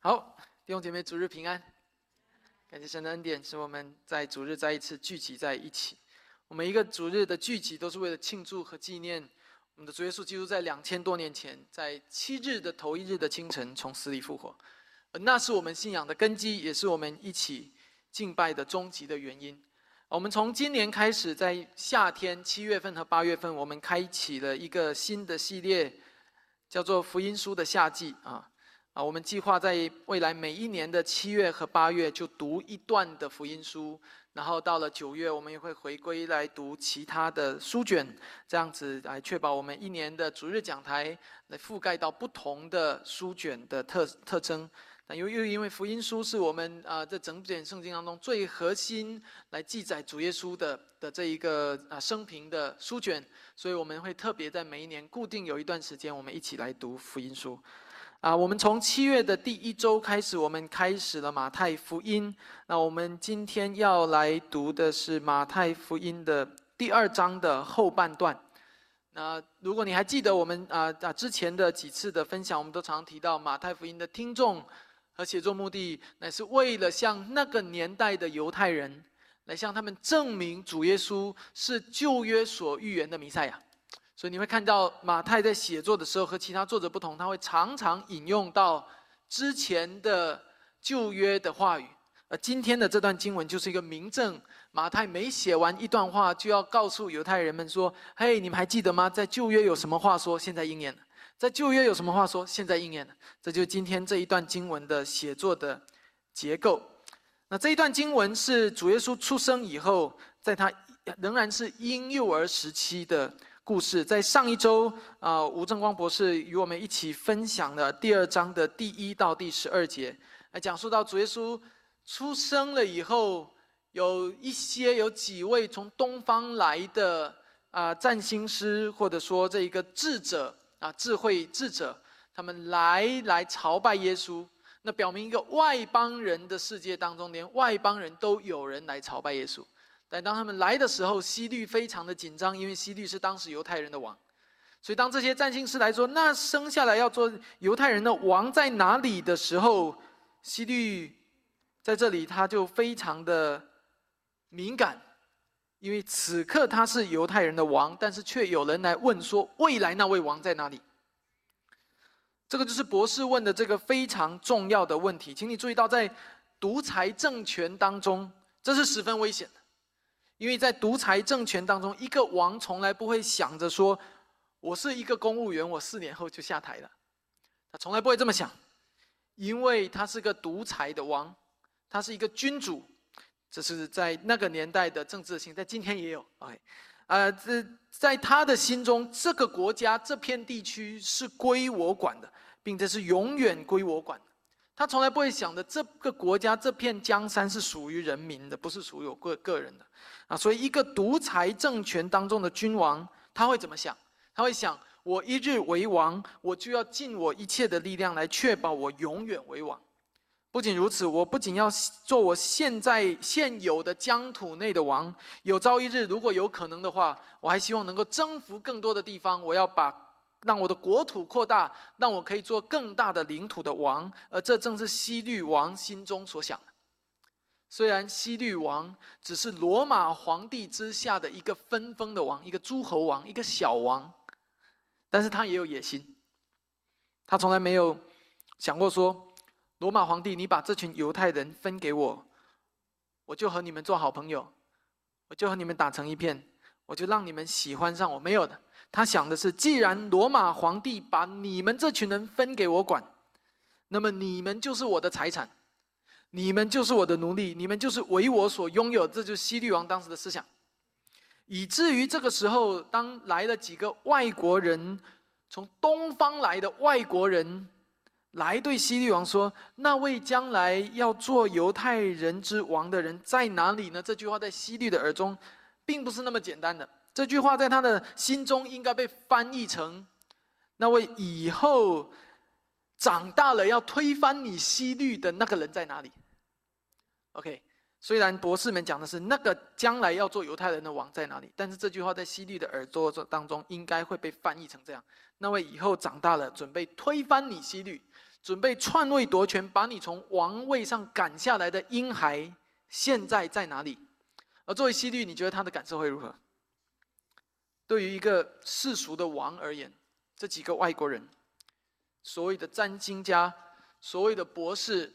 好，弟兄姐妹，主日平安。感谢神的恩典，使我们在主日再一次聚集在一起。我们一个主日的聚集，都是为了庆祝和纪念我们的主耶稣基督在两千多年前，在七日的头一日的清晨从死里复活。那是我们信仰的根基，也是我们一起敬拜的终极的原因。我们从今年开始，在夏天七月份和八月份，我们开启了一个新的系列，叫做福音书的夏季啊。啊，我们计划在未来每一年的七月和八月就读一段的福音书，然后到了九月，我们也会回归来读其他的书卷，这样子来确保我们一年的主日讲台来覆盖到不同的书卷的特特征。那又又因为福音书是我们啊这整卷圣经当中最核心来记载主耶稣的的这一个啊生平的书卷，所以我们会特别在每一年固定有一段时间，我们一起来读福音书。啊，我们从七月的第一周开始，我们开始了马太福音。那我们今天要来读的是马太福音的第二章的后半段。那如果你还记得我们啊啊之前的几次的分享，我们都常提到马太福音的听众和写作目的，乃是为了向那个年代的犹太人，来向他们证明主耶稣是旧约所预言的弥赛亚。所以你会看到马太在写作的时候和其他作者不同，他会常常引用到之前的旧约的话语。而今天的这段经文就是一个明证，马太每写完一段话，就要告诉犹太人们说：“嘿，你们还记得吗？在旧约有什么话说，现在应验了；在旧约有什么话说，现在应验了。”这就是今天这一段经文的写作的结构。那这一段经文是主耶稣出生以后，在他仍然是婴幼儿时期的。故事在上一周啊，吴正光博士与我们一起分享了第二章的第一到第十二节，来讲述到主耶稣出生了以后，有一些有几位从东方来的啊占星师，或者说这一个智者啊智慧智者，他们来来朝拜耶稣，那表明一个外邦人的世界当中，连外邦人都有人来朝拜耶稣。但当他们来的时候，希律非常的紧张，因为希律是当时犹太人的王。所以当这些占星师来说，那生下来要做犹太人的王在哪里的时候，希律在这里他就非常的敏感，因为此刻他是犹太人的王，但是却有人来问说，未来那位王在哪里？这个就是博士问的这个非常重要的问题，请你注意到，在独裁政权当中，这是十分危险的。因为在独裁政权当中，一个王从来不会想着说：“我是一个公务员，我四年后就下台了。”他从来不会这么想，因为他是个独裁的王，他是一个君主。这是在那个年代的政治性，在今天也有。OK，呃，这在他的心中，这个国家这片地区是归我管的，并且是永远归我管。他从来不会想的，这个国家这片江山是属于人民的，不是属于我个个人的，啊，所以一个独裁政权当中的君王，他会怎么想？他会想：我一日为王，我就要尽我一切的力量来确保我永远为王。不仅如此，我不仅要做我现在现有的疆土内的王，有朝一日如果有可能的话，我还希望能够征服更多的地方。我要把。让我的国土扩大，让我可以做更大的领土的王，而这正是西律王心中所想的。虽然西律王只是罗马皇帝之下的一个分封的王，一个诸侯王，一个小王，但是他也有野心。他从来没有想过说，罗马皇帝，你把这群犹太人分给我，我就和你们做好朋友，我就和你们打成一片，我就让你们喜欢上我。没有的。他想的是，既然罗马皇帝把你们这群人分给我管，那么你们就是我的财产，你们就是我的奴隶，你们就是为我所拥有。这就是西律王当时的思想。以至于这个时候，当来了几个外国人，从东方来的外国人，来对西律王说：“那位将来要做犹太人之王的人在哪里呢？”这句话在西律的耳中，并不是那么简单的。这句话在他的心中应该被翻译成：那位以后长大了要推翻你西律的那个人在哪里？OK，虽然博士们讲的是那个将来要做犹太人的王在哪里，但是这句话在西律的耳朵当中应该会被翻译成这样：那位以后长大了准备推翻你西律，准备篡位夺权，把你从王位上赶下来的婴孩，现在在哪里？而作为希律，你觉得他的感受会如何？对于一个世俗的王而言，这几个外国人，所谓的占星家，所谓的博士，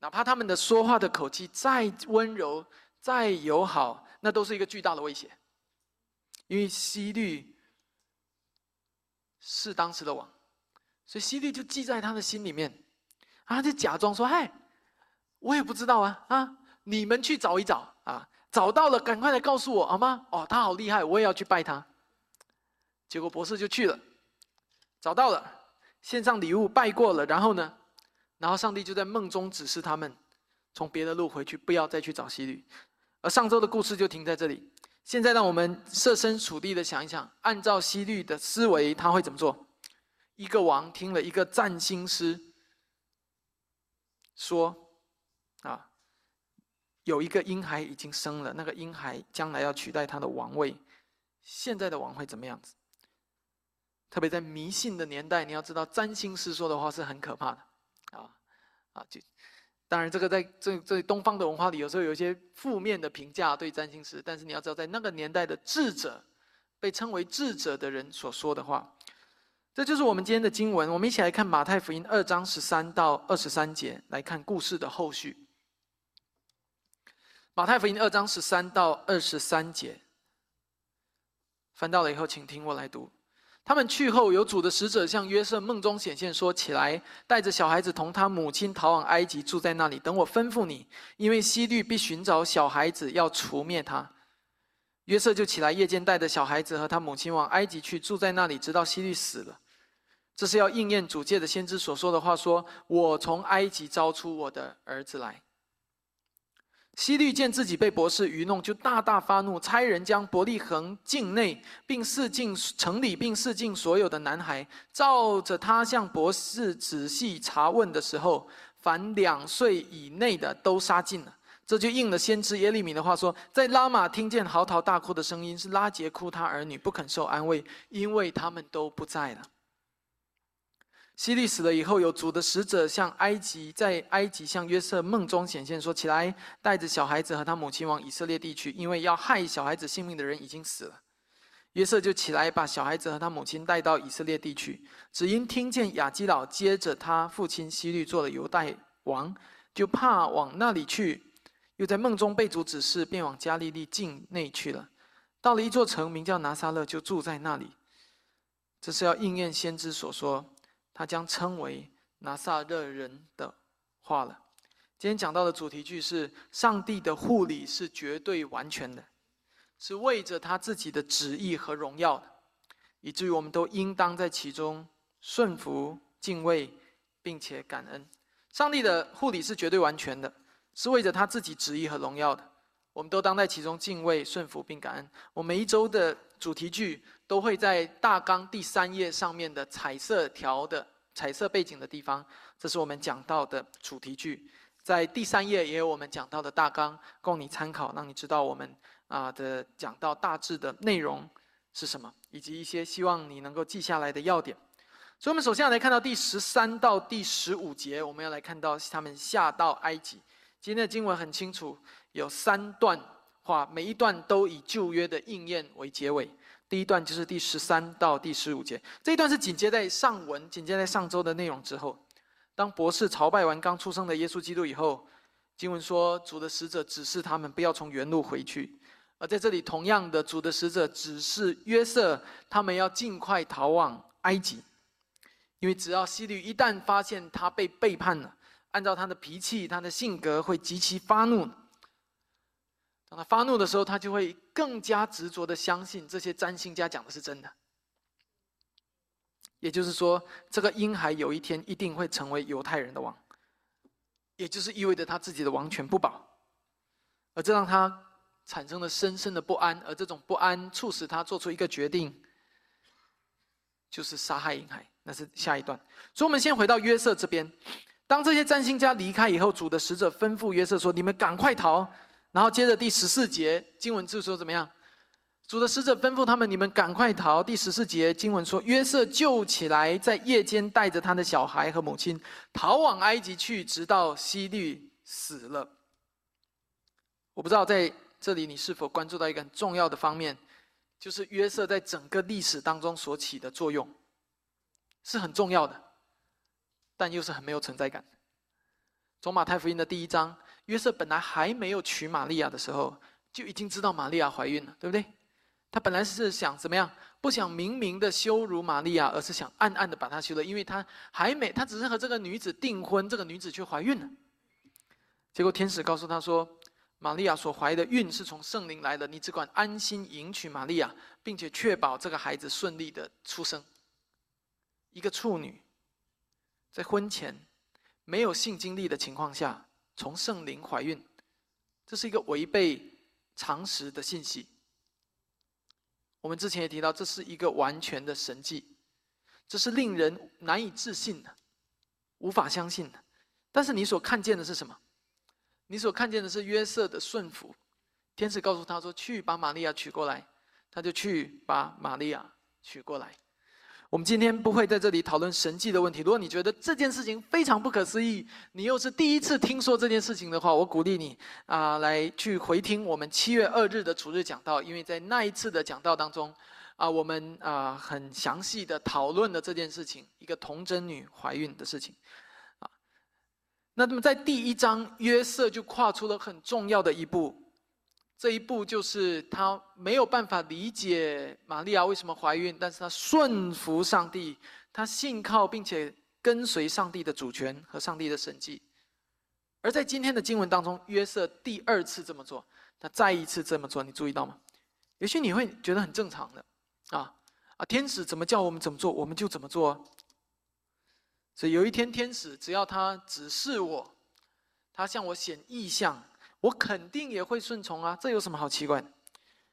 哪怕他们的说话的口气再温柔、再友好，那都是一个巨大的威胁。因为希律是当时的王，所以希律就记在他的心里面，啊，就假装说：“嗨，我也不知道啊，啊，你们去找一找啊。”找到了，赶快来告诉我好吗？哦，他好厉害，我也要去拜他。结果博士就去了，找到了，献上礼物拜过了，然后呢，然后上帝就在梦中指示他们，从别的路回去，不要再去找西律。而上周的故事就停在这里。现在让我们设身处地的想一想，按照西律的思维，他会怎么做？一个王听了一个占星师说，有一个婴孩已经生了，那个婴孩将来要取代他的王位。现在的王会怎么样子？特别在迷信的年代，你要知道，占星师说的话是很可怕的，啊啊！就当然，这个在这这东方的文化里，有时候有一些负面的评价对占星师。但是你要知道，在那个年代的智者，被称为智者的人所说的话，这就是我们今天的经文。我们一起来看马太福音二章十三到二十三节，来看故事的后续。马太福音二章十三到二十三节，翻到了以后，请听我来读。他们去后，有主的使者向约瑟梦中显现，说：“起来，带着小孩子同他母亲逃往埃及，住在那里，等我吩咐你。因为希律必寻找小孩子，要除灭他。”约瑟就起来，夜间带着小孩子和他母亲往埃及去，住在那里，直到希律死了。这是要应验主界的先知所说的话：“说我从埃及招出我的儿子来。”希律见自己被博士愚弄，就大大发怒，差人将伯利恒境内并四境城里并四境所有的男孩，照着他向博士仔细查问的时候，凡两岁以内的都杀尽了。这就应了先知耶利米的话说：在拉玛听见嚎啕大哭的声音，是拉杰哭他儿女不肯受安慰，因为他们都不在了。希律死了以后，有主的使者向埃及，在埃及向约瑟梦中显现，说起来，带着小孩子和他母亲往以色列地去，因为要害小孩子性命的人已经死了。约瑟就起来，把小孩子和他母亲带到以色列地区，只因听见亚基老接着他父亲希律做了犹大王，就怕往那里去，又在梦中被主指示，便往加利利境内去了。到了一座城，名叫拿撒勒，就住在那里。这是要应验先知所说。他将称为拿撒勒人的话了。今天讲到的主题句是：上帝的护理是绝对完全的，是为着他自己的旨意和荣耀的，以至于我们都应当在其中顺服、敬畏，并且感恩。上帝的护理是绝对完全的，是为着他自己旨意和荣耀的，我们都当在其中敬畏、顺服并感恩。我每一周的主题句。都会在大纲第三页上面的彩色条的彩色背景的地方，这是我们讲到的主题句。在第三页也有我们讲到的大纲，供你参考，让你知道我们啊的讲到大致的内容是什么，以及一些希望你能够记下来的要点。所以，我们首先要来看到第十三到第十五节，我们要来看到他们下到埃及。今天的经文很清楚，有三段话，每一段都以旧约的应验为结尾。第一段就是第十三到第十五节，这一段是紧接在上文、紧接在上周的内容之后。当博士朝拜完刚出生的耶稣基督以后，经文说主的使者指示他们不要从原路回去。而在这里，同样的，主的使者指示约瑟他们要尽快逃往埃及，因为只要希律一旦发现他被背叛了，按照他的脾气、他的性格，会极其发怒。当他发怒的时候，他就会更加执着的相信这些占星家讲的是真的。也就是说，这个婴孩有一天一定会成为犹太人的王，也就是意味着他自己的王权不保，而这让他产生了深深的不安，而这种不安促使他做出一个决定，就是杀害婴孩。那是下一段。所以，我们先回到约瑟这边。当这些占星家离开以后，主的使者吩咐约瑟说：“你们赶快逃。”然后接着第十四节经文就说怎么样？主的使者吩咐他们：“你们赶快逃！”第十四节经文说：“约瑟救起来，在夜间带着他的小孩和母亲逃往埃及去，直到希律死了。”我不知道在这里你是否关注到一个很重要的方面，就是约瑟在整个历史当中所起的作用是很重要的，但又是很没有存在感。从马太福音的第一章，约瑟本来还没有娶玛利亚的时候，就已经知道玛利亚怀孕了，对不对？他本来是想怎么样？不想明明的羞辱玛利亚，而是想暗暗的把她休了，因为他还没，他只是和这个女子订婚，这个女子却怀孕了。结果天使告诉他说。玛利亚所怀的孕是从圣灵来的，你只管安心迎娶玛利亚，并且确保这个孩子顺利的出生。一个处女在婚前没有性经历的情况下，从圣灵怀孕，这是一个违背常识的信息。我们之前也提到，这是一个完全的神迹，这是令人难以置信的，无法相信的。但是你所看见的是什么？你所看见的是约瑟的顺服，天使告诉他说：“去把玛利亚娶过来。”他就去把玛利亚娶过来。我们今天不会在这里讨论神迹的问题。如果你觉得这件事情非常不可思议，你又是第一次听说这件事情的话，我鼓励你啊，来去回听我们七月二日的主日讲道，因为在那一次的讲道当中，啊，我们啊很详细的讨论了这件事情，一个童贞女怀孕的事情。那那么在第一章，约瑟就跨出了很重要的一步，这一步就是他没有办法理解玛利亚为什么怀孕，但是他顺服上帝，他信靠并且跟随上帝的主权和上帝的神迹。而在今天的经文当中，约瑟第二次这么做，他再一次这么做，你注意到吗？也许你会觉得很正常的，啊啊，天使怎么叫我们怎么做，我们就怎么做。所以有一天，天使只要他指示我，他向我显意象，我肯定也会顺从啊！这有什么好奇怪？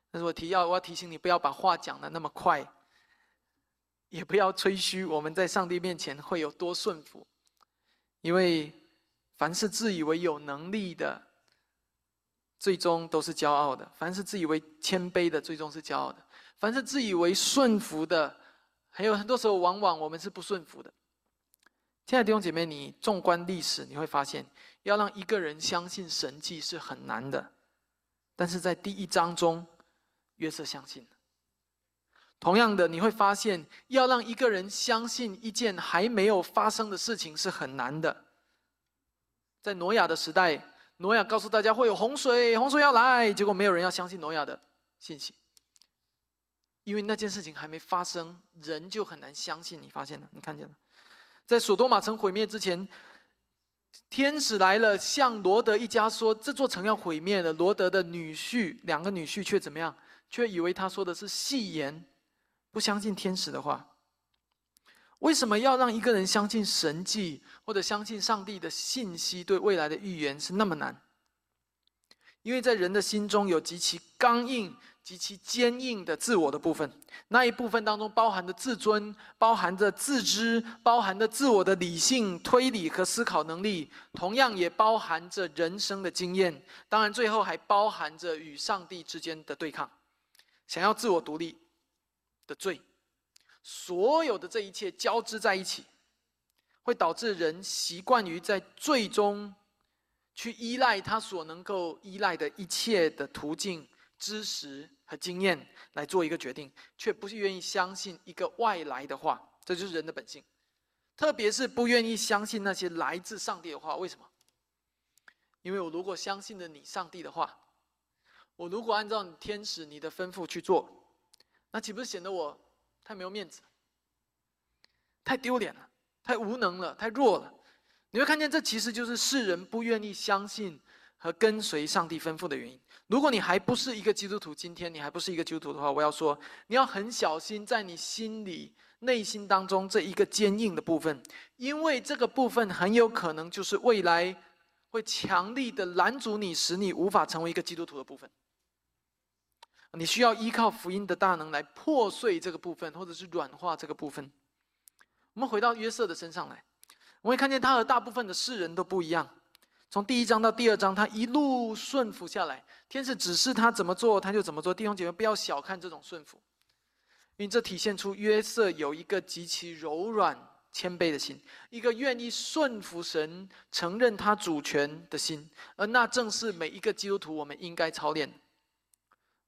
但是我提要，我要提醒你，不要把话讲的那么快，也不要吹嘘我们在上帝面前会有多顺服，因为凡是自以为有能力的，最终都是骄傲的；凡是自以为谦卑的，最终是骄傲的；凡是自以为顺服的，还有很多时候，往往我们是不顺服的。亲爱的弟兄姐妹，你纵观历史，你会发现，要让一个人相信神迹是很难的。但是在第一章中，约瑟相信。同样的，你会发现，要让一个人相信一件还没有发生的事情是很难的。在挪亚的时代，挪亚告诉大家会有洪水，洪水要来，结果没有人要相信挪亚的信息，因为那件事情还没发生，人就很难相信。你发现了？你看见了？在索多玛城毁灭之前，天使来了，向罗德一家说：“这座城要毁灭了。”罗德的女婿，两个女婿却怎么样？却以为他说的是戏言，不相信天使的话。为什么要让一个人相信神迹，或者相信上帝的信息对未来的预言是那么难？因为在人的心中有极其刚硬。极其坚硬的自我的部分，那一部分当中包含着自尊，包含着自知，包含着自我的理性推理和思考能力，同样也包含着人生的经验。当然，最后还包含着与上帝之间的对抗，想要自我独立的罪。所有的这一切交织在一起，会导致人习惯于在最终去依赖他所能够依赖的一切的途径。知识和经验来做一个决定，却不是愿意相信一个外来的话，这就是人的本性。特别是不愿意相信那些来自上帝的话。为什么？因为我如果相信了你上帝的话，我如果按照你天使你的吩咐去做，那岂不是显得我太没有面子、太丢脸了、太无能了、太弱了？你会看见，这其实就是世人不愿意相信和跟随上帝吩咐的原因。如果你还不是一个基督徒，今天你还不是一个基督徒的话，我要说，你要很小心，在你心里、内心当中这一个坚硬的部分，因为这个部分很有可能就是未来会强力的拦阻你，使你无法成为一个基督徒的部分。你需要依靠福音的大能来破碎这个部分，或者是软化这个部分。我们回到约瑟的身上来，我会看见他和大部分的世人都不一样。从第一章到第二章，他一路顺服下来，天使指示他怎么做，他就怎么做。弟兄姐妹，不要小看这种顺服，因为这体现出约瑟有一个极其柔软、谦卑的心，一个愿意顺服神、承认他主权的心，而那正是每一个基督徒我们应该操练。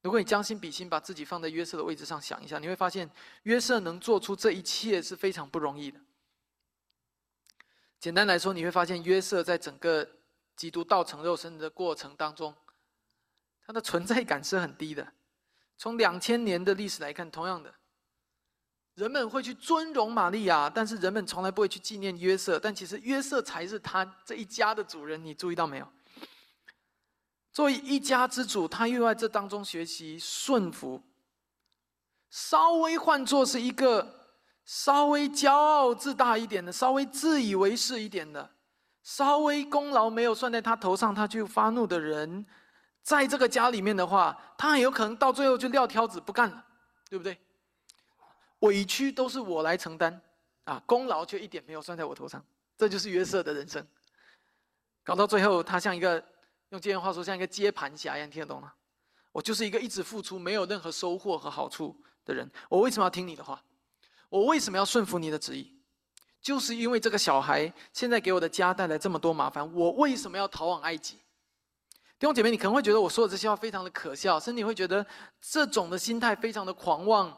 如果你将心比心，把自己放在约瑟的位置上想一下，你会发现约瑟能做出这一切是非常不容易的。简单来说，你会发现约瑟在整个基督道成肉身的过程当中，他的存在感是很低的。从两千年的历史来看，同样的，人们会去尊荣玛利亚，但是人们从来不会去纪念约瑟。但其实约瑟才是他这一家的主人，你注意到没有？作为一家之主，他又在这当中学习顺服。稍微换作是一个稍微骄傲自大一点的，稍微自以为是一点的，稍微功劳没有算在他头上，他就发怒的人，在这个家里面的话，他很有可能到最后就撂挑子不干了，对不对？委屈都是我来承担，啊，功劳却一点没有算在我头上，这就是约瑟的人生。搞到最后，他像一个。用今天话说，像一个接盘侠一样，听得懂吗？我就是一个一直付出没有任何收获和好处的人。我为什么要听你的话？我为什么要顺服你的旨意？就是因为这个小孩现在给我的家带来这么多麻烦。我为什么要逃往埃及？弟兄姐妹，你可能会觉得我说的这些话非常的可笑，甚至你会觉得这种的心态非常的狂妄。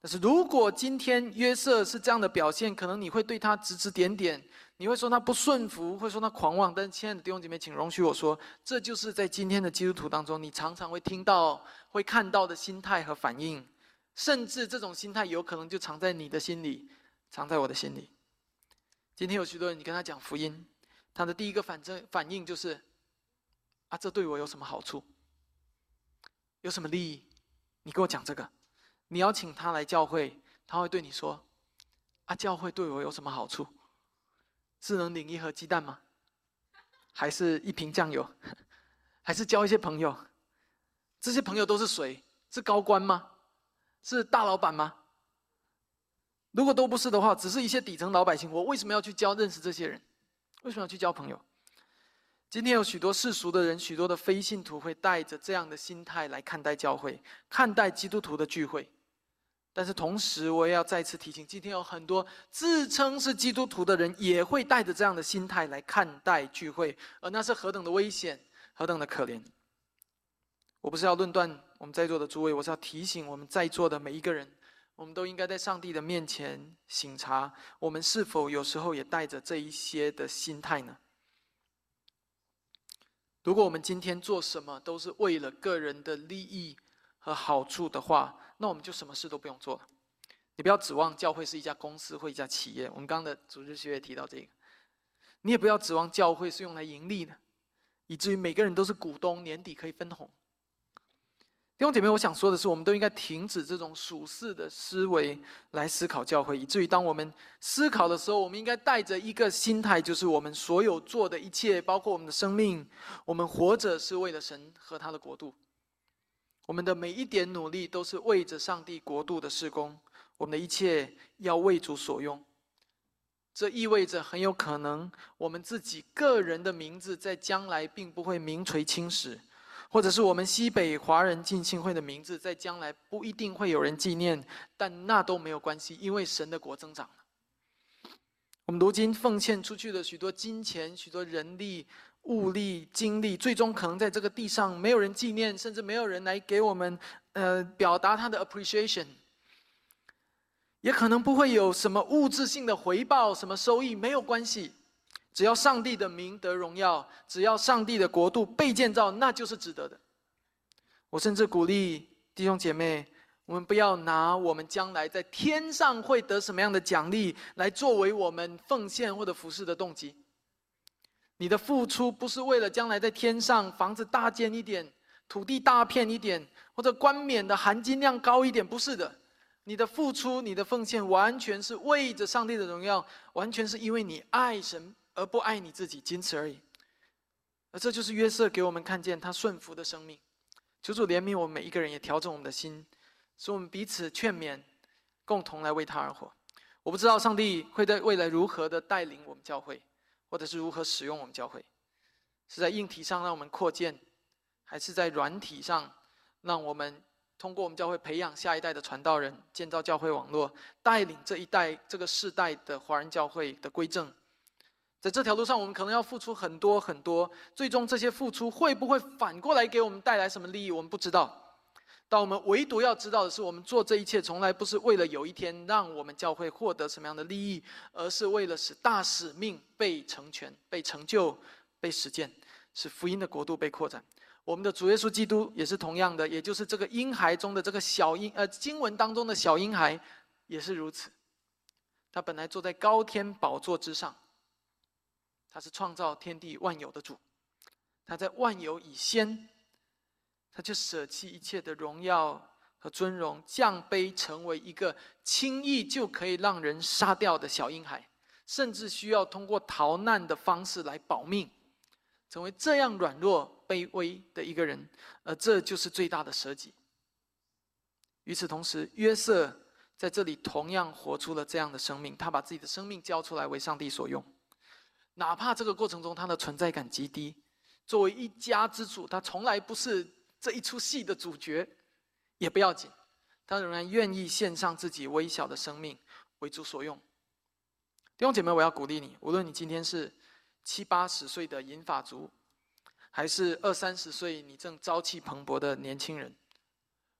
但是如果今天约瑟是这样的表现，可能你会对他指指点点。你会说他不顺服，会说他狂妄，但是亲爱的弟兄姐妹，请容许我说，这就是在今天的基督徒当中，你常常会听到、会看到的心态和反应，甚至这种心态有可能就藏在你的心里，藏在我的心里。今天有许多人，你跟他讲福音，他的第一个反正反应就是：啊，这对我有什么好处？有什么利益？你跟我讲这个。你邀请他来教会，他会对你说：啊，教会对我有什么好处？是能领一盒鸡蛋吗？还是一瓶酱油？还是交一些朋友？这些朋友都是谁？是高官吗？是大老板吗？如果都不是的话，只是一些底层老百姓，我为什么要去交认识这些人？为什么要去交朋友？今天有许多世俗的人，许多的非信徒会带着这样的心态来看待教会，看待基督徒的聚会。但是同时，我也要再次提醒，今天有很多自称是基督徒的人，也会带着这样的心态来看待聚会，而那是何等的危险，何等的可怜。我不是要论断我们在座的诸位，我是要提醒我们在座的每一个人，我们都应该在上帝的面前省察，我们是否有时候也带着这一些的心态呢？如果我们今天做什么都是为了个人的利益和好处的话，那我们就什么事都不用做了。你不要指望教会是一家公司或一家企业。我们刚刚的组织学也提到这个，你也不要指望教会是用来盈利的，以至于每个人都是股东，年底可以分红。弟兄姐妹，我想说的是，我们都应该停止这种属世的思维来思考教会，以至于当我们思考的时候，我们应该带着一个心态，就是我们所有做的一切，包括我们的生命，我们活着是为了神和他的国度。我们的每一点努力都是为着上帝国度的施工，我们的一切要为主所用。这意味着很有可能我们自己个人的名字在将来并不会名垂青史，或者是我们西北华人浸信会的名字在将来不一定会有人纪念，但那都没有关系，因为神的国增长了。我们如今奉献出去的许多金钱、许多人力。物力、精力，最终可能在这个地上没有人纪念，甚至没有人来给我们，呃，表达他的 appreciation，也可能不会有什么物质性的回报，什么收益没有关系，只要上帝的名得荣耀，只要上帝的国度被建造，那就是值得的。我甚至鼓励弟兄姐妹，我们不要拿我们将来在天上会得什么样的奖励，来作为我们奉献或者服侍的动机。你的付出不是为了将来在天上房子大建一点，土地大片一点，或者冠冕的含金量高一点，不是的。你的付出、你的奉献，完全是为着上帝的荣耀，完全是因为你爱神而不爱你自己，仅此而已。而这就是约瑟给我们看见他顺服的生命。求主怜悯我们每一个人，也调整我们的心，使我们彼此劝勉，共同来为他而活。我不知道上帝会在未来如何的带领我们教会。或者是如何使用我们教会，是在硬体上让我们扩建，还是在软体上让我们通过我们教会培养下一代的传道人，建造教会网络，带领这一代这个世代的华人教会的归正？在这条路上，我们可能要付出很多很多，最终这些付出会不会反过来给我们带来什么利益？我们不知道。但我们唯独要知道的是，我们做这一切从来不是为了有一天让我们教会获得什么样的利益，而是为了使大使命被成全、被成就、被实践，使福音的国度被扩展。我们的主耶稣基督也是同样的，也就是这个婴孩中的这个小婴，呃，经文当中的小婴孩也是如此。他本来坐在高天宝座之上，他是创造天地万有的主，他在万有以先。他就舍弃一切的荣耀和尊荣，降卑成为一个轻易就可以让人杀掉的小婴孩，甚至需要通过逃难的方式来保命，成为这样软弱卑微的一个人，而这就是最大的舍己。与此同时，约瑟在这里同样活出了这样的生命，他把自己的生命交出来为上帝所用，哪怕这个过程中他的存在感极低，作为一家之主，他从来不是。这一出戏的主角也不要紧，他仍然愿意献上自己微小的生命为主所用。弟兄姐妹，我要鼓励你，无论你今天是七八十岁的银发族，还是二三十岁你正朝气蓬勃的年轻人，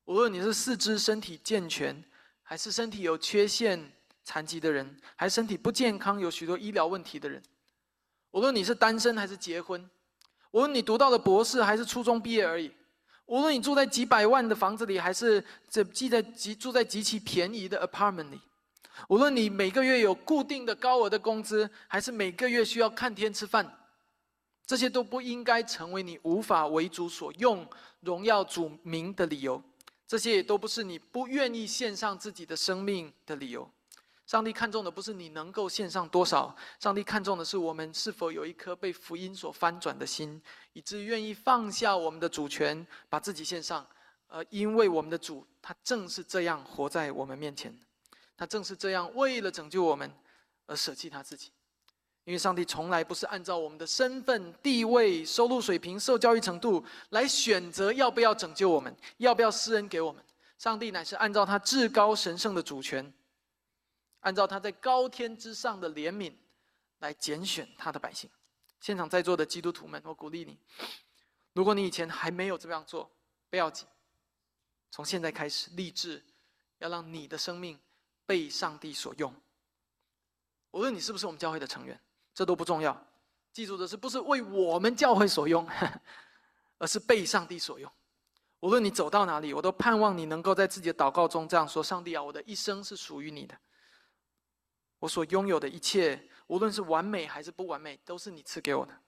无论你是四肢身体健全，还是身体有缺陷残疾的人，还是身体不健康有许多医疗问题的人，无论你是单身还是结婚，无论你读到了博士还是初中毕业而已。无论你住在几百万的房子里，还是这住在极住在极其便宜的 apartment 里；无论你每个月有固定的高额的工资，还是每个月需要看天吃饭，这些都不应该成为你无法为主所用、荣耀主名的理由。这些也都不是你不愿意献上自己的生命的理由。上帝看重的不是你能够献上多少，上帝看重的是我们是否有一颗被福音所翻转的心，以至于愿意放下我们的主权，把自己献上。呃，因为我们的主他正是这样活在我们面前，他正是这样为了拯救我们而舍弃他自己。因为上帝从来不是按照我们的身份、地位、收入水平、受教育程度来选择要不要拯救我们，要不要施恩给我们。上帝乃是按照他至高神圣的主权。按照他在高天之上的怜悯，来拣选他的百姓。现场在座的基督徒们，我鼓励你：如果你以前还没有这样做，不要紧，从现在开始立志，要让你的生命被上帝所用。无论你是不是我们教会的成员，这都不重要。记住的是，不是为我们教会所用，而是被上帝所用。无论你走到哪里，我都盼望你能够在自己的祷告中这样说：上帝啊，我的一生是属于你的。我所拥有的一切，无论是完美还是不完美，都是你赐给我的，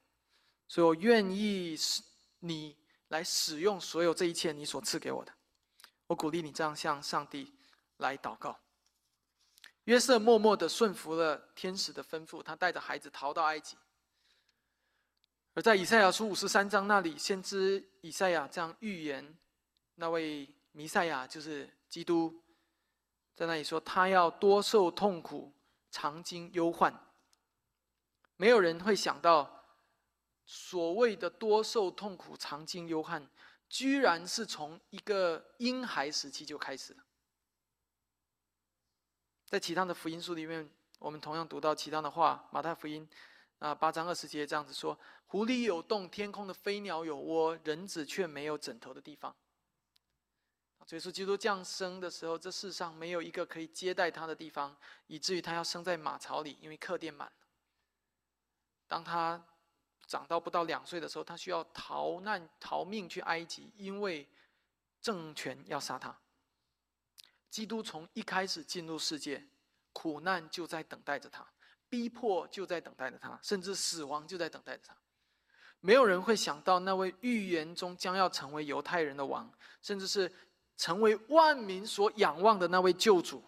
所以我愿意使你来使用所有这一切你所赐给我的。我鼓励你这样向上帝来祷告。约瑟默默的顺服了天使的吩咐，他带着孩子逃到埃及。而在以赛亚书五十三章那里，先知以赛亚这样预言：那位弥赛亚就是基督，在那里说他要多受痛苦。常经忧患，没有人会想到，所谓的多受痛苦、常经忧患，居然是从一个婴孩时期就开始了。在其他的福音书里面，我们同样读到其他的话，马太福音啊八章二十节这样子说：“狐狸有洞，天空的飞鸟有窝，人子却没有枕头的地方。”所以说基督降生的时候，这世上没有一个可以接待他的地方，以至于他要生在马槽里，因为客店满了。当他长到不到两岁的时候，他需要逃难逃命去埃及，因为政权要杀他。基督从一开始进入世界，苦难就在等待着他，逼迫就在等待着他，甚至死亡就在等待着他。没有人会想到那位预言中将要成为犹太人的王，甚至是。成为万民所仰望的那位救主，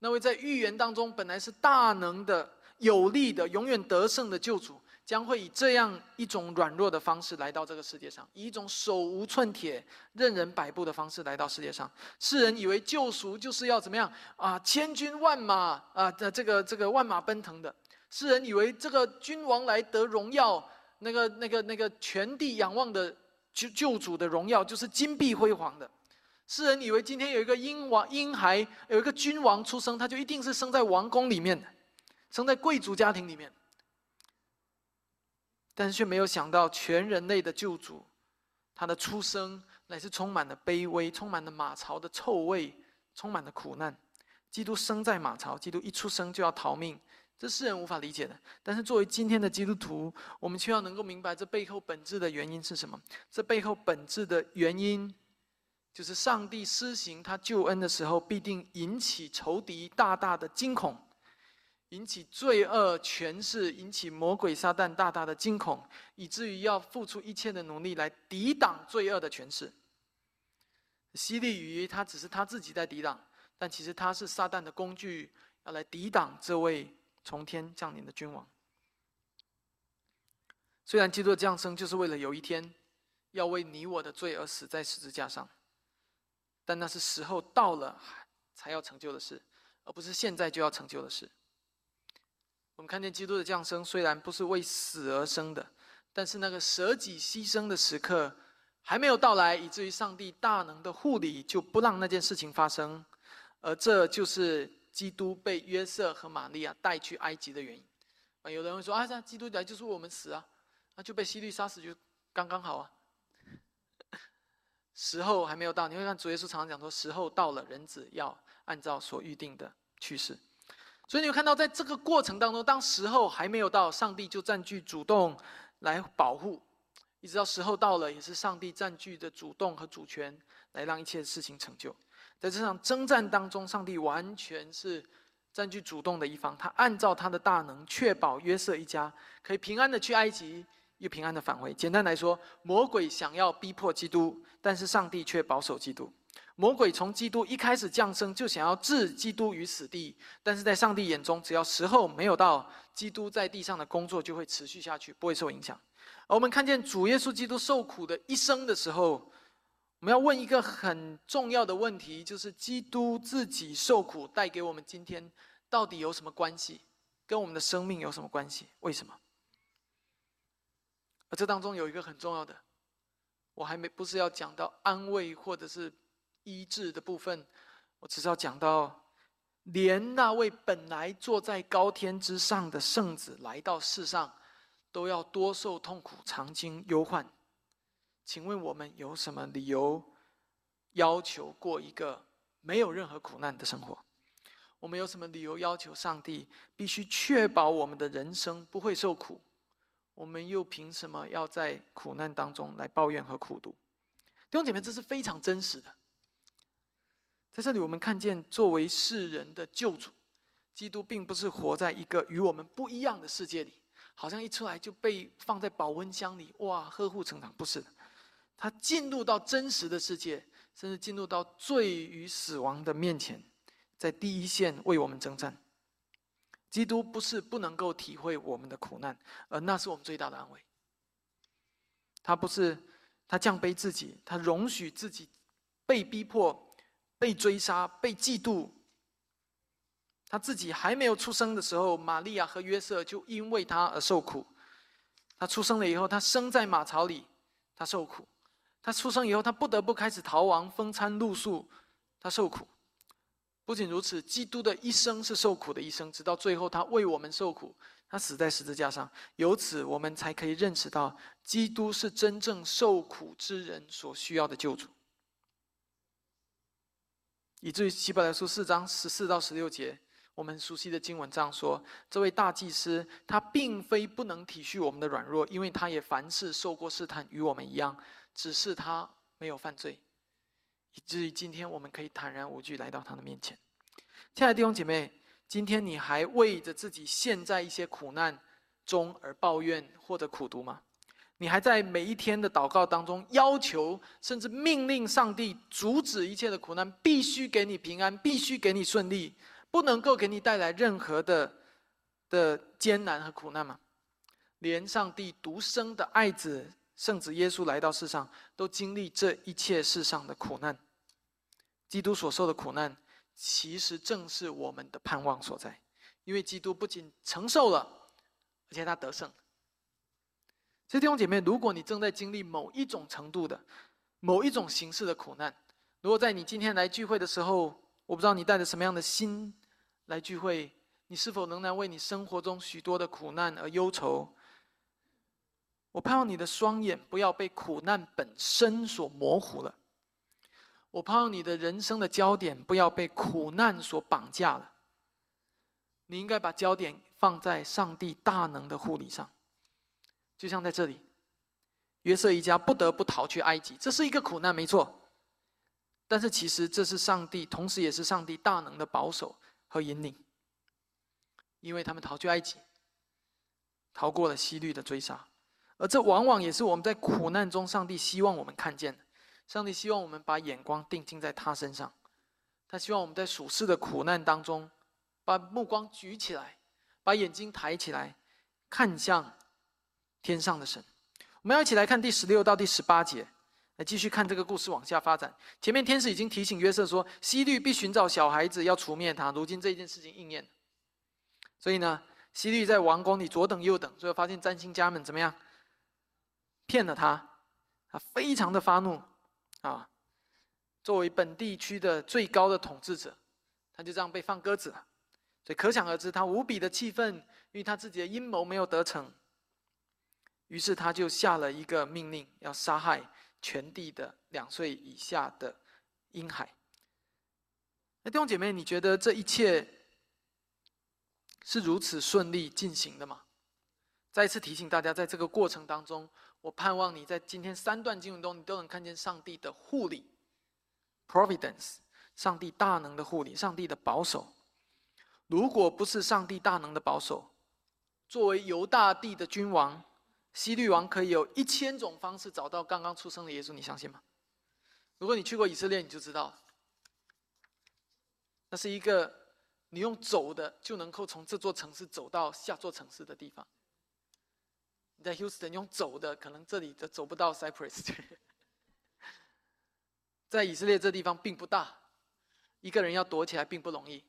那位在预言当中本来是大能的、有力的、永远得胜的救主，将会以这样一种软弱的方式来到这个世界上，以一种手无寸铁、任人摆布的方式来到世界上。世人以为救赎就是要怎么样啊？千军万马啊的这个这个万马奔腾的。世人以为这个君王来得荣耀那个那个那个全地仰望的救救主的荣耀，就是金碧辉煌的。世人以为今天有一个婴王婴孩，有一个君王出生，他就一定是生在王宫里面的，生在贵族家庭里面。但是却没有想到，全人类的救主，他的出生乃是充满了卑微，充满了马槽的臭味，充满了苦难。基督生在马槽，基督一出生就要逃命，这世人无法理解的。但是作为今天的基督徒，我们却要能够明白这背后本质的原因是什么？这背后本质的原因。就是上帝施行他救恩的时候，必定引起仇敌大大的惊恐，引起罪恶权势，引起魔鬼撒旦大大的惊恐，以至于要付出一切的努力来抵挡罪恶的权势。犀利于他只是他自己在抵挡，但其实他是撒旦的工具，要来抵挡这位从天降临的君王。虽然基督的降生就是为了有一天，要为你我的罪而死在十字架上。但那是时候到了才要成就的事，而不是现在就要成就的事。我们看见基督的降生，虽然不是为死而生的，但是那个舍己牺牲的时刻还没有到来，以至于上帝大能的护理就不让那件事情发生。而这就是基督被约瑟和玛利亚带去埃及的原因。啊，有人会说啊，这基督来就是我们死啊，那就被希律杀死就刚刚好啊。时候还没有到，你会看主耶稣常常讲说，时候到了，人子要按照所预定的去世。所以你会看到，在这个过程当中，当时候还没有到，上帝就占据主动来保护；一直到时候到了，也是上帝占据的主动和主权来让一切事情成就。在这场征战当中，上帝完全是占据主动的一方，他按照他的大能，确保约瑟一家可以平安的去埃及。又平安的返回。简单来说，魔鬼想要逼迫基督，但是上帝却保守基督。魔鬼从基督一开始降生，就想要置基督于死地，但是在上帝眼中，只要时候没有到，基督在地上的工作就会持续下去，不会受影响。而我们看见主耶稣基督受苦的一生的时候，我们要问一个很重要的问题，就是基督自己受苦带给我们今天到底有什么关系？跟我们的生命有什么关系？为什么？而这当中有一个很重要的，我还没不是要讲到安慰或者是医治的部分，我只是要讲到，连那位本来坐在高天之上的圣子来到世上，都要多受痛苦、常经忧患。请问我们有什么理由要求过一个没有任何苦难的生活？我们有什么理由要求上帝必须确保我们的人生不会受苦？我们又凭什么要在苦难当中来抱怨和苦读？弟兄姐妹，这是非常真实的。在这里，我们看见作为世人的救主，基督并不是活在一个与我们不一样的世界里，好像一出来就被放在保温箱里，哇，呵护成长。不是的，他进入到真实的世界，甚至进入到罪与死亡的面前，在第一线为我们征战。基督不是不能够体会我们的苦难，而那是我们最大的安慰。他不是他降卑自己，他容许自己被逼迫、被追杀、被嫉妒。他自己还没有出生的时候，玛利亚和约瑟就因为他而受苦。他出生了以后，他生在马槽里，他受苦。他出生以后，他不得不开始逃亡，风餐露宿，他受苦。不仅如此，基督的一生是受苦的一生，直到最后，他为我们受苦，他死在十字架上。由此，我们才可以认识到，基督是真正受苦之人所需要的救主。以至于希伯来书四章十四到十六节，我们熟悉的经文这样说：这位大祭司，他并非不能体恤我们的软弱，因为他也凡事受过试探，与我们一样，只是他没有犯罪。以至于今天，我们可以坦然无惧来到他的面前。亲爱的弟兄姐妹，今天你还为着自己现在一些苦难中而抱怨或者苦读吗？你还在每一天的祷告当中要求，甚至命令上帝阻止一切的苦难，必须给你平安，必须给你顺利，不能够给你带来任何的的艰难和苦难吗？连上帝独生的爱子圣子耶稣来到世上，都经历这一切世上的苦难。基督所受的苦难，其实正是我们的盼望所在。因为基督不仅承受了，而且他得胜。所以弟兄姐妹，如果你正在经历某一种程度的、某一种形式的苦难，如果在你今天来聚会的时候，我不知道你带着什么样的心来聚会，你是否仍然为你生活中许多的苦难而忧愁？我盼望你的双眼不要被苦难本身所模糊了。我盼望你的人生的焦点不要被苦难所绑架了。你应该把焦点放在上帝大能的护理上。就像在这里，约瑟一家不得不逃去埃及，这是一个苦难，没错。但是其实这是上帝，同时也是上帝大能的保守和引领，因为他们逃去埃及，逃过了西律的追杀，而这往往也是我们在苦难中，上帝希望我们看见的。上帝希望我们把眼光定睛在他身上，他希望我们在属世的苦难当中，把目光举起来，把眼睛抬起来，看向天上的神。我们要一起来看第十六到第十八节，来继续看这个故事往下发展。前面天使已经提醒约瑟说，西律必寻找小孩子要除灭他。如今这件事情应验，所以呢，西律在王宫里左等右等，最后发现占星家们怎么样骗了他，他非常的发怒。啊，作为本地区的最高的统治者，他就这样被放鸽子了，所以可想而知，他无比的气愤，因为他自己的阴谋没有得逞。于是他就下了一个命令，要杀害全地的两岁以下的婴孩。那弟兄姐妹，你觉得这一切是如此顺利进行的吗？再次提醒大家，在这个过程当中。我盼望你在今天三段经文中，你都能看见上帝的护理，providence，上帝大能的护理，上帝的保守。如果不是上帝大能的保守，作为犹大地的君王，西律王可以有一千种方式找到刚刚出生的耶稣，你相信吗？如果你去过以色列，你就知道，那是一个你用走的就能够从这座城市走到下座城市的地方。你在 Houston 用走的，可能这里都走不到 Cypress。在以色列这地方并不大，一个人要躲起来并不容易，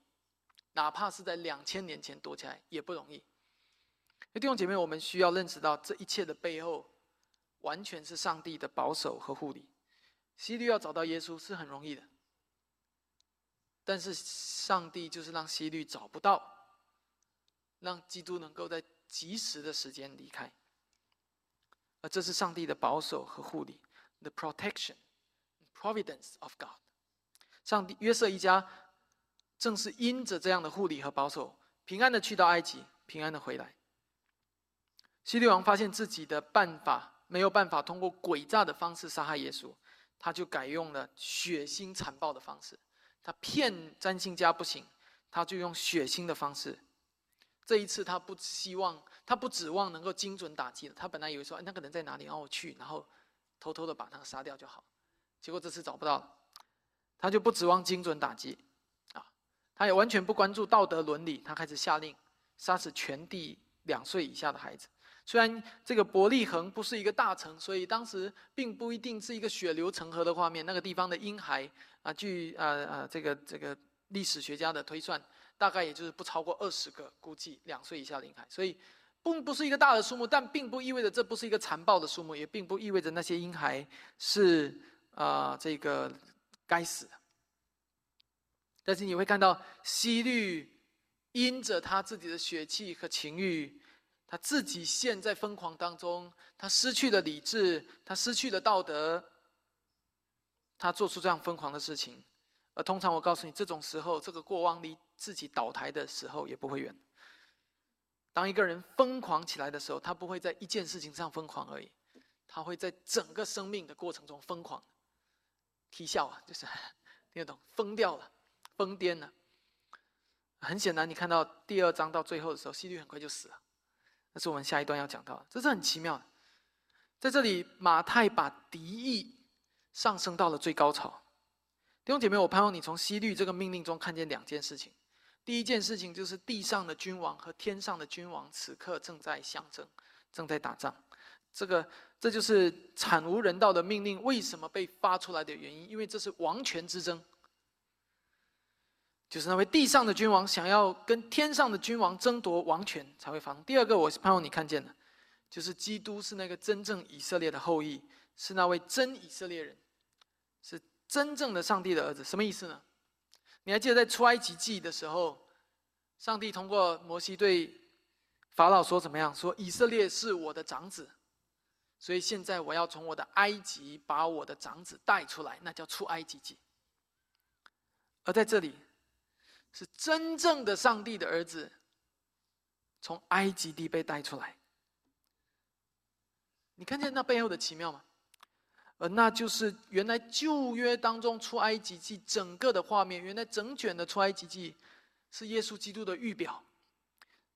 哪怕是在两千年前躲起来也不容易。弟兄姐妹，我们需要认识到这一切的背后，完全是上帝的保守和护理。希律要找到耶稣是很容易的，但是上帝就是让希律找不到，让基督能够在及时的时间离开。而这是上帝的保守和护理，the protection, providence of God。上帝约瑟一家正是因着这样的护理和保守，平安的去到埃及，平安的回来。希律王发现自己的办法没有办法通过诡诈的方式杀害耶稣，他就改用了血腥残暴的方式。他骗占星家不行，他就用血腥的方式。这一次他不希望。他不指望能够精准打击了，他本来以为说，哎，那个人在哪里，然后我去，然后偷偷的把他杀掉就好。结果这次找不到了，他就不指望精准打击，啊，他也完全不关注道德伦理，他开始下令杀死全地两岁以下的孩子。虽然这个伯利恒不是一个大城，所以当时并不一定是一个血流成河的画面。那个地方的婴孩啊，据呃呃这个这个历史学家的推算，大概也就是不超过二十个，估计两岁以下的婴孩，所以。不不是一个大的数目，但并不意味着这不是一个残暴的数目，也并不意味着那些婴孩是啊这个该死的。但是你会看到西律因着他自己的血气和情欲，他自己陷在疯狂当中，他失去了理智，他失去了道德，他做出这样疯狂的事情。而通常我告诉你，这种时候，这个过往离自己倒台的时候也不会远。当一个人疯狂起来的时候，他不会在一件事情上疯狂而已，他会在整个生命的过程中疯狂。啼笑啊，就是 听得懂，疯掉了，疯癫了。很显然，你看到第二章到最后的时候，希律很快就死了。那是我们下一段要讲到的，这是很奇妙的。在这里，马太把敌意上升到了最高潮。弟兄姐妹，我盼望你从希律这个命令中看见两件事情。第一件事情就是地上的君王和天上的君王此刻正在相争，正在打仗。这个这就是惨无人道的命令为什么被发出来的原因，因为这是王权之争。就是那位地上的君王想要跟天上的君王争夺王权才会发生。第二个，我是盼望你看见的，就是基督是那个真正以色列的后裔，是那位真以色列人，是真正的上帝的儿子。什么意思呢？你还记得在出埃及记的时候，上帝通过摩西对法老说怎么样？说以色列是我的长子，所以现在我要从我的埃及把我的长子带出来，那叫出埃及记。而在这里，是真正的上帝的儿子从埃及地被带出来。你看见那背后的奇妙吗？而那就是原来旧约当中出埃及记整个的画面，原来整卷的出埃及记是耶稣基督的预表。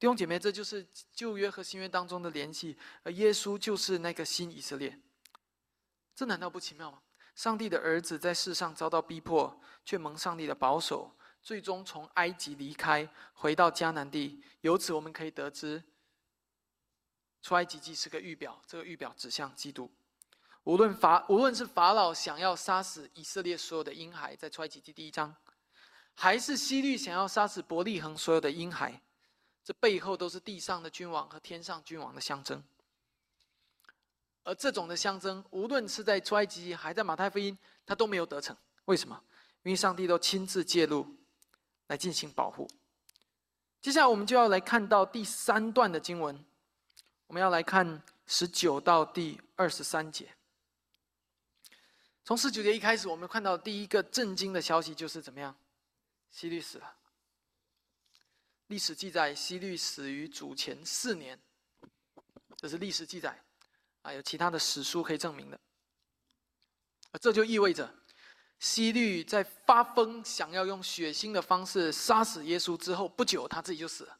弟兄姐妹，这就是旧约和新约当中的联系，而耶稣就是那个新以色列。这难道不奇妙吗？上帝的儿子在世上遭到逼迫，却蒙上帝的保守，最终从埃及离开，回到迦南地。由此我们可以得知。出埃及记是个预表，这个预表指向基督。无论法，无论是法老想要杀死以色列所有的婴孩，在出埃及记第一章，还是希律想要杀死伯利恒所有的婴孩，这背后都是地上的君王和天上君王的象征。而这种的象征，无论是在出埃及，还在马太福音，他都没有得逞。为什么？因为上帝都亲自介入，来进行保护。接下来，我们就要来看到第三段的经文。我们要来看十九到第二十三节。从十九节一开始，我们看到第一个震惊的消息就是怎么样？西律死了。历史记载，西律死于主前四年，这是历史记载，啊，有其他的史书可以证明的。这就意味着，西律在发疯想要用血腥的方式杀死耶稣之后不久，他自己就死了。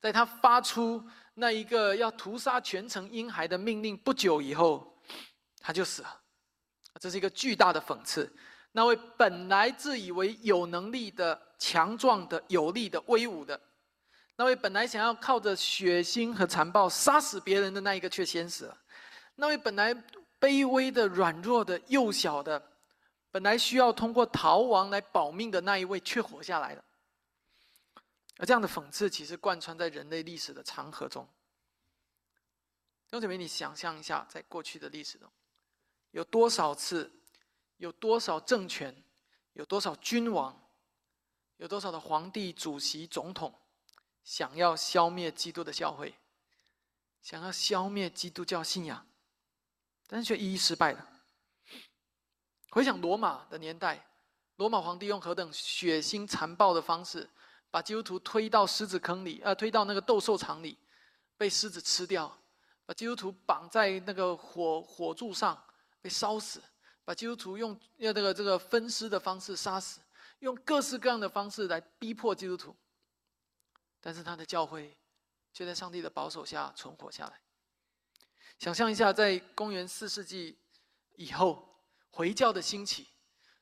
在他发出。那一个要屠杀全城婴孩的命令不久以后，他就死了。这是一个巨大的讽刺。那位本来自以为有能力的、强壮的、有力的、威武的，那位本来想要靠着血腥和残暴杀死别人的那一个，却先死了。那位本来卑微的、软弱的、幼小的，本来需要通过逃亡来保命的那一位，却活下来了。而这样的讽刺，其实贯穿在人类历史的长河中。弟兄姐妹，你想象一下，在过去的历史中，有多少次，有多少政权，有多少君王，有多少的皇帝、主席、总统，想要消灭基督的教会，想要消灭基督教信仰，但是却一一失败了。回想罗马的年代，罗马皇帝用何等血腥残暴的方式。把基督徒推到狮子坑里，呃，推到那个斗兽场里，被狮子吃掉；把基督徒绑在那个火火柱上，被烧死；把基督徒用要这个这个分尸的方式杀死，用各式各样的方式来逼迫基督徒。但是他的教会却在上帝的保守下存活下来。想象一下，在公元四世纪以后，回教的兴起，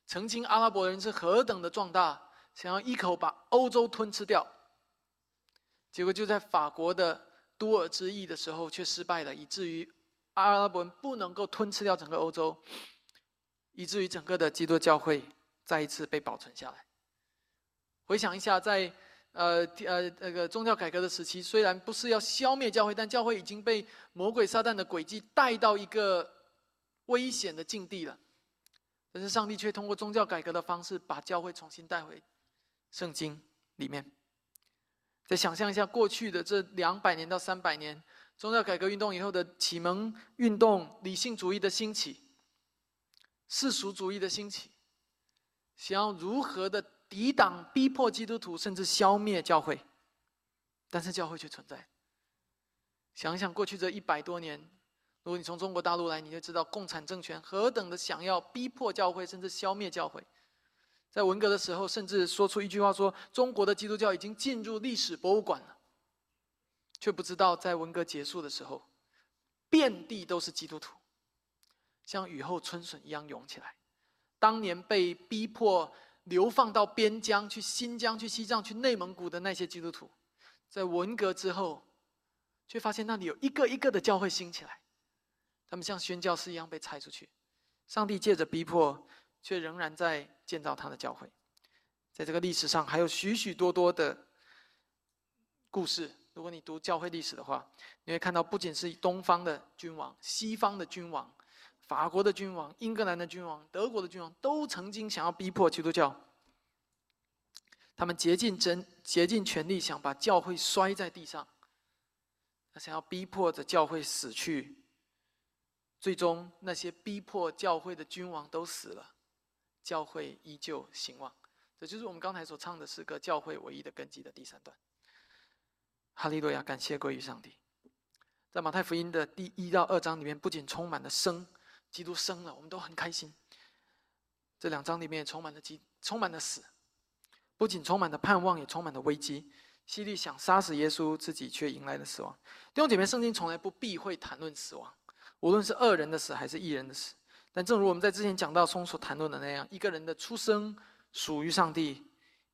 曾经阿拉伯人是何等的壮大。想要一口把欧洲吞吃掉，结果就在法国的都尔之役的时候却失败了，以至于阿拉伯人不能够吞吃掉整个欧洲，以至于整个的基督教会再一次被保存下来。回想一下，在呃呃那个宗教改革的时期，虽然不是要消灭教会，但教会已经被魔鬼撒旦的诡计带到一个危险的境地了。但是上帝却通过宗教改革的方式，把教会重新带回。圣经里面，再想象一下过去的这两百年到三百年，宗教改革运动以后的启蒙运动、理性主义的兴起、世俗主义的兴起，想要如何的抵挡、逼迫基督徒，甚至消灭教会，但是教会却存在。想想过去这一百多年，如果你从中国大陆来，你就知道共产政权何等的想要逼迫教会，甚至消灭教会。在文革的时候，甚至说出一句话：说中国的基督教已经进入历史博物馆了。却不知道，在文革结束的时候，遍地都是基督徒，像雨后春笋一样涌起来。当年被逼迫流放到边疆去，新疆、去西藏、去内蒙古的那些基督徒，在文革之后，却发现那里有一个一个的教会兴起来，他们像宣教士一样被拆出去。上帝借着逼迫。却仍然在建造他的教会，在这个历史上还有许许多多的故事，如果你读教会历史的话，你会看到不仅是东方的君王、西方的君王、法国的君王、英格兰的君王、德国的君王，都曾经想要逼迫基督教。他们竭尽真、竭尽全力，想把教会摔在地上，他想要逼迫着教会死去。最终，那些逼迫教会的君王都死了，教会依旧兴旺。这就是我们刚才所唱的诗歌《教会唯一的根基》的第三段。哈利路亚，感谢归于上帝。在马太福音的第一到二章里面，不仅充满了生，基督生了，我们都很开心。这两章里面也充满了基，充满了死。不仅充满了盼望，也充满了危机。希律想杀死耶稣，自己却迎来了死亡。弟兄姐妹，圣经从来不避讳谈论死亡，无论是恶人的死还是异人的死。但正如我们在之前讲到中所谈论的那样，一个人的出生属于上帝，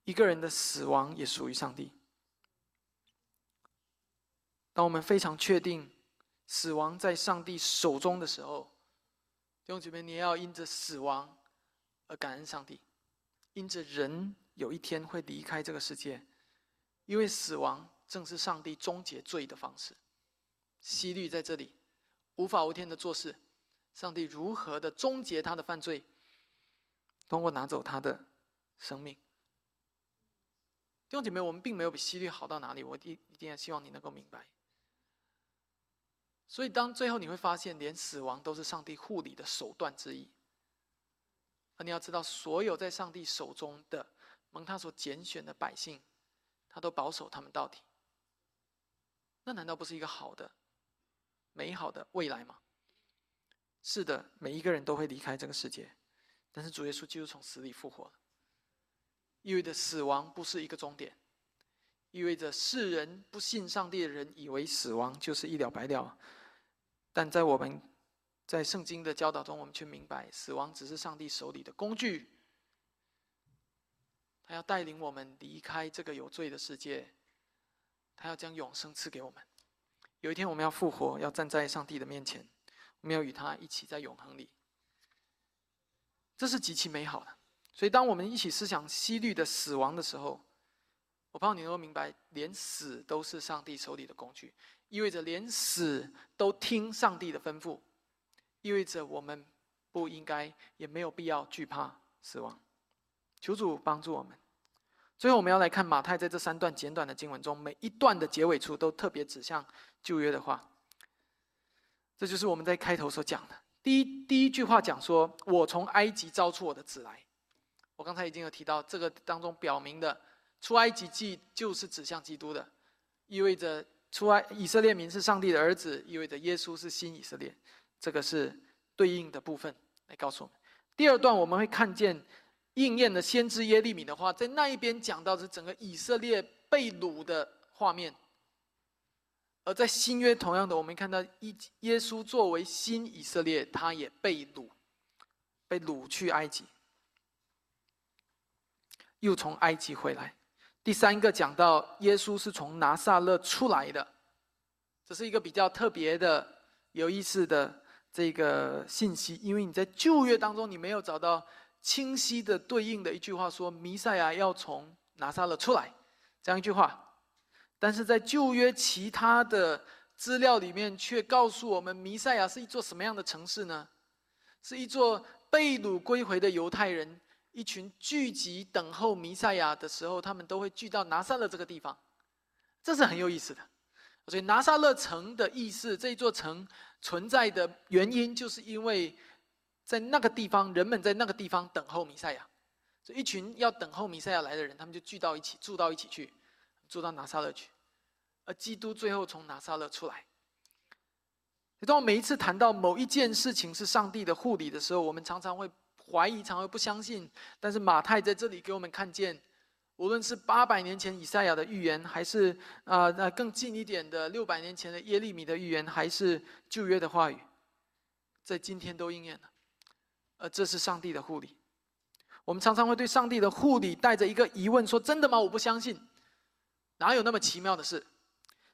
一个人的死亡也属于上帝。当我们非常确定死亡在上帝手中的时候，弟兄姐妹，你也要因着死亡而感恩上帝，因着人。有一天会离开这个世界，因为死亡正是上帝终结罪的方式。希律在这里无法无天的做事，上帝如何的终结他的犯罪，通过拿走他的生命。弟兄姐妹，我们并没有比希律好到哪里，我一一定要希望你能够明白。所以，当最后你会发现，连死亡都是上帝护理的手段之一。而你要知道，所有在上帝手中的。蒙他所拣选的百姓，他都保守他们到底。那难道不是一个好的、美好的未来吗？是的，每一个人都会离开这个世界，但是主耶稣基督从死里复活，意味着死亡不是一个终点，意味着世人不信上帝的人以为死亡就是一了百了，但在我们在圣经的教导中，我们却明白，死亡只是上帝手里的工具。他要带领我们离开这个有罪的世界，他要将永生赐给我们。有一天我们要复活，要站在上帝的面前，我们要与他一起在永恒里。这是极其美好的。所以，当我们一起思想西律的死亡的时候，我盼望你能够明白，连死都是上帝手里的工具，意味着连死都听上帝的吩咐，意味着我们不应该也没有必要惧怕死亡。求主帮助我们。最后，我们要来看马太在这三段简短的经文中，每一段的结尾处都特别指向旧约的话。这就是我们在开头所讲的。第一第一句话讲说：“我从埃及招出我的子来。”我刚才已经有提到，这个当中表明的出埃及记就是指向基督的，意味着出埃以色列民是上帝的儿子，意味着耶稣是新以色列。这个是对应的部分来告诉我们。第二段我们会看见。应验了先知耶利米的话，在那一边讲到是整个以色列被掳的画面，而在新约同样的，我们看到一耶稣作为新以色列，他也被掳，被掳去埃及，又从埃及回来。第三个讲到耶稣是从拿撒勒出来的，这是一个比较特别的、有意思的这个信息，因为你在旧约当中你没有找到。清晰的对应的一句话说：“弥赛亚要从拿撒勒出来。”这样一句话，但是在旧约其他的资料里面却告诉我们，弥赛亚是一座什么样的城市呢？是一座被掳归回的犹太人，一群聚集等候弥赛亚的时候，他们都会聚到拿撒勒这个地方。这是很有意思的。所以拿撒勒城的意思，这一座城存在的原因，就是因为。在那个地方，人们在那个地方等候弥赛亚，所以一群要等候弥赛亚来的人，他们就聚到一起，住到一起去，住到拿撒勒去。而基督最后从拿撒勒出来。当我每一次谈到某一件事情是上帝的护理的时候，我们常常会怀疑，常常会不相信。但是马太在这里给我们看见，无论是八百年前以赛亚的预言，还是啊那更近一点的六百年前的耶利米的预言，还是旧约的话语，在今天都应验了。而这是上帝的护理。我们常常会对上帝的护理带着一个疑问：说真的吗？我不相信，哪有那么奇妙的事？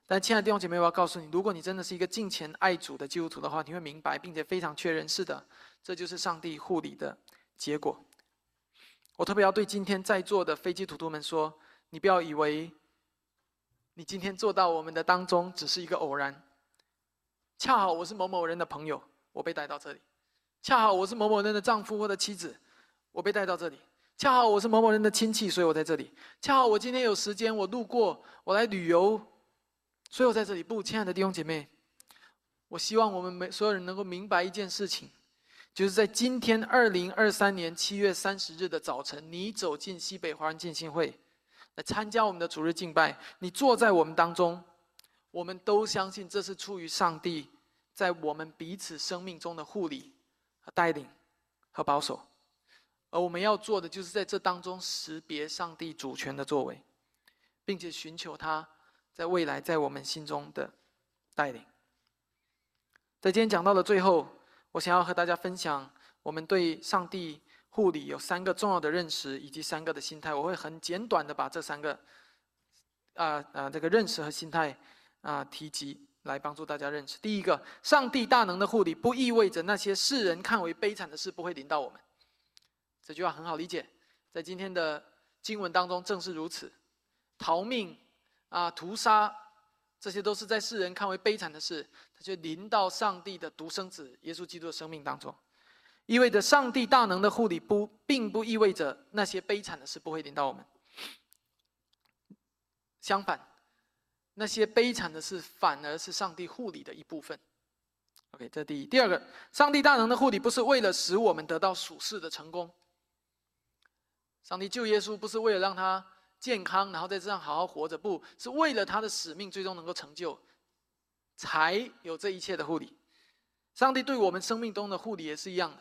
但亲爱的弟兄姐妹，我要告诉你，如果你真的是一个敬虔爱主的基督徒的话，你会明白，并且非常确认，是的，这就是上帝护理的结果。我特别要对今天在座的飞机徒徒们说：你不要以为你今天坐到我们的当中只是一个偶然。恰好我是某某人的朋友，我被带到这里；恰好我是某某人的丈夫或者妻子，我被带到这里；恰好我是某某人的亲戚，所以我在这里；恰好我今天有时间，我路过，我来旅游，所以我在这里。不，亲爱的弟兄姐妹，我希望我们每所有人能够明白一件事情，就是在今天二零二三年七月三十日的早晨，你走进西北华人建信会，来参加我们的主日敬拜，你坐在我们当中。我们都相信这是出于上帝在我们彼此生命中的护理和带领和保守，而我们要做的就是在这当中识别上帝主权的作为，并且寻求他在未来在我们心中的带领。在今天讲到的最后，我想要和大家分享我们对上帝护理有三个重要的认识以及三个的心态。我会很简短的把这三个啊啊这个认识和心态。啊，提及来帮助大家认识。第一个，上帝大能的护理，不意味着那些世人看为悲惨的事不会临到我们。这句话很好理解，在今天的经文当中正是如此。逃命啊，屠杀，这些都是在世人看为悲惨的事，它就临到上帝的独生子耶稣基督的生命当中。意味着上帝大能的护理，不，并不意味着那些悲惨的事不会临到我们。相反。那些悲惨的事，反而是上帝护理的一部分。OK，这第一。第二个，上帝大能的护理不是为了使我们得到属世的成功。上帝救耶稣不是为了让他健康，然后在这上好好活着，不是为了他的使命最终能够成就，才有这一切的护理。上帝对我们生命中的护理也是一样的。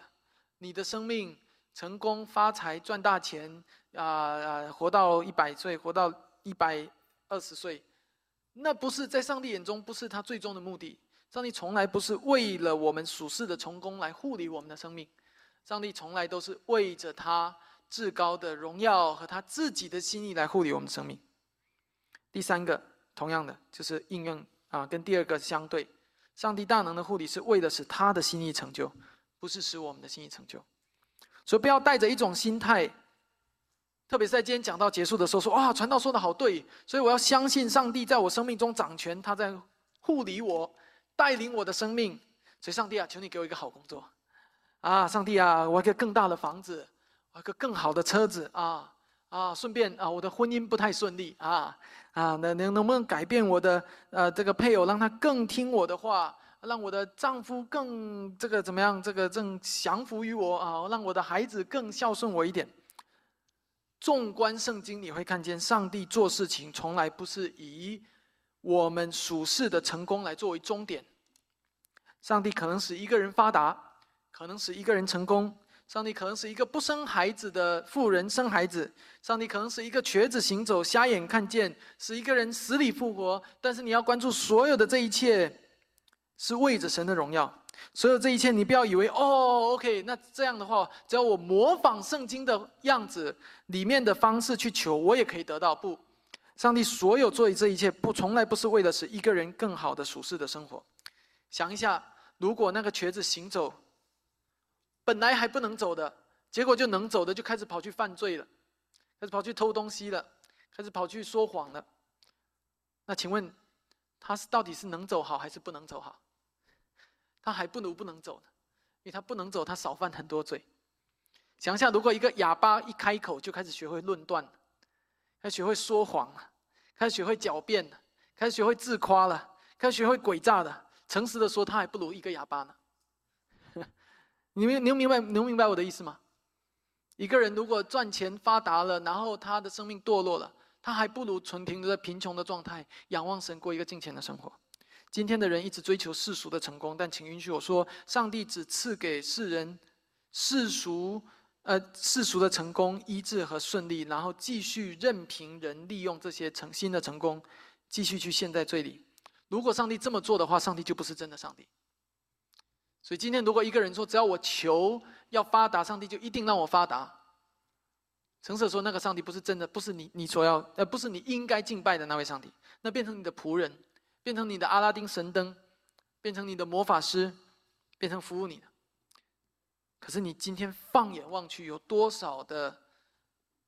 你的生命成功、发财、赚大钱啊啊，活到一百岁，活到一百二十岁。那不是在上帝眼中，不是他最终的目的。上帝从来不是为了我们属世的成功来护理我们的生命，上帝从来都是为着他至高的荣耀和他自己的心意来护理我们的生命。第三个，同样的就是应用啊，跟第二个相对，上帝大能的护理是为了使他的心意成就，不是使我们的心意成就。所以不要带着一种心态。特别是在今天讲到结束的时候，说哇，传道说的好对，所以我要相信上帝在我生命中掌权，他在护理我，带领我的生命。所以上帝啊，求你给我一个好工作，啊，上帝啊，我要一个更大的房子，啊个更好的车子啊啊，顺便啊，我的婚姻不太顺利啊啊，能能能不能改变我的呃这个配偶，让他更听我的话，让我的丈夫更这个怎么样，这个正降服于我啊，让我的孩子更孝顺我一点。纵观圣经，你会看见上帝做事情从来不是以我们属世的成功来作为终点。上帝可能使一个人发达，可能使一个人成功；上帝可能是一个不生孩子的妇人生孩子；上帝可能是一个瘸子行走、瞎眼看见，使一个人死里复活。但是你要关注，所有的这一切是为着神的荣耀。所有这一切，你不要以为哦，OK，那这样的话，只要我模仿圣经的样子里面的方式去求，我也可以得到。不，上帝所有做的这一切，不从来不是为了使一个人更好的属世的生活。想一下，如果那个瘸子行走，本来还不能走的，结果就能走的，就开始跑去犯罪了，开始跑去偷东西了，开始跑去说谎了。那请问，他是到底是能走好还是不能走好？他还不如不能走呢，因为他不能走，他少犯很多罪。想想，如果一个哑巴一开口就开始学会论断，开始学会说谎了，开始学会狡辩了，开始学会自夸了，开始学会诡诈了，诚实的说，他还不如一个哑巴呢。你们能明白能明白我的意思吗？一个人如果赚钱发达了，然后他的生命堕落了，他还不如纯停留在贫穷的状态，仰望神过一个金钱的生活。今天的人一直追求世俗的成功，但请允许我说，上帝只赐给世人世俗，呃世俗的成功、医治和顺利，然后继续任凭人利用这些成新的成功，继续去陷在罪里。如果上帝这么做的话，上帝就不是真的上帝。所以今天，如果一个人说只要我求要发达，上帝就一定让我发达，诚实说，那个上帝不是真的，不是你你所要，呃不是你应该敬拜的那位上帝，那变成你的仆人。变成你的阿拉丁神灯，变成你的魔法师，变成服务你的。可是你今天放眼望去，有多少的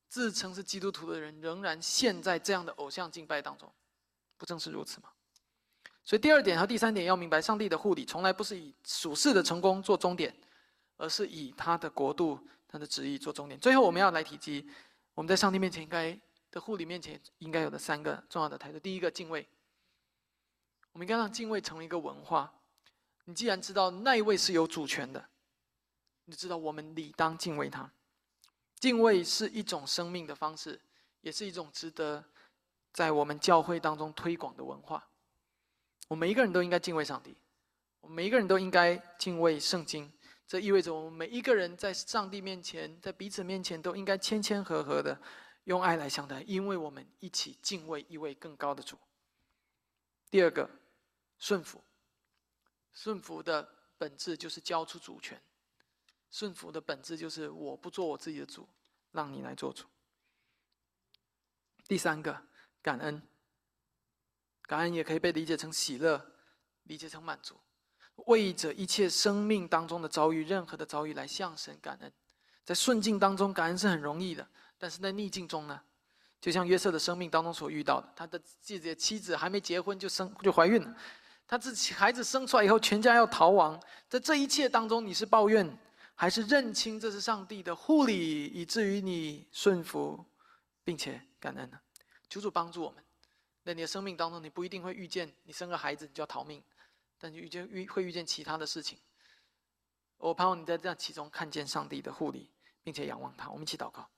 自称是基督徒的人，仍然陷在这样的偶像敬拜当中？不正是如此吗？所以第二点和第三点要明白，上帝的护理从来不是以属世的成功做终点，而是以他的国度、他的旨意做终点。最后，我们要来提及我们在上帝面前应该的护理面前应该有的三个重要的态度。第一个，敬畏。我们应该让敬畏成为一个文化。你既然知道那一位是有主权的，你知道我们理当敬畏他。敬畏是一种生命的方式，也是一种值得在我们教会当中推广的文化。我们每一个人都应该敬畏上帝，我们每一个人都应该敬畏圣经。这意味着我们每一个人在上帝面前，在彼此面前都应该谦谦和和的用爱来相待，因为我们一起敬畏一位更高的主。第二个，顺服。顺服的本质就是交出主权，顺服的本质就是我不做我自己的主，让你来做主。第三个，感恩。感恩也可以被理解成喜乐，理解成满足，为着一切生命当中的遭遇，任何的遭遇来向神感恩。在顺境当中，感恩是很容易的，但是在逆境中呢？就像约瑟的生命当中所遇到的，他的自己的妻子还没结婚就生就怀孕了。他自己孩子生出来以后，全家要逃亡。在这一切当中，你是抱怨，还是认清这是上帝的护理，以至于你顺服，并且感恩呢？求主帮助我们。在你的生命当中，你不一定会遇见你生个孩子你就要逃命，但你遇见遇会遇见其他的事情。我盼望你在这样其中看见上帝的护理，并且仰望他。我们一起祷告。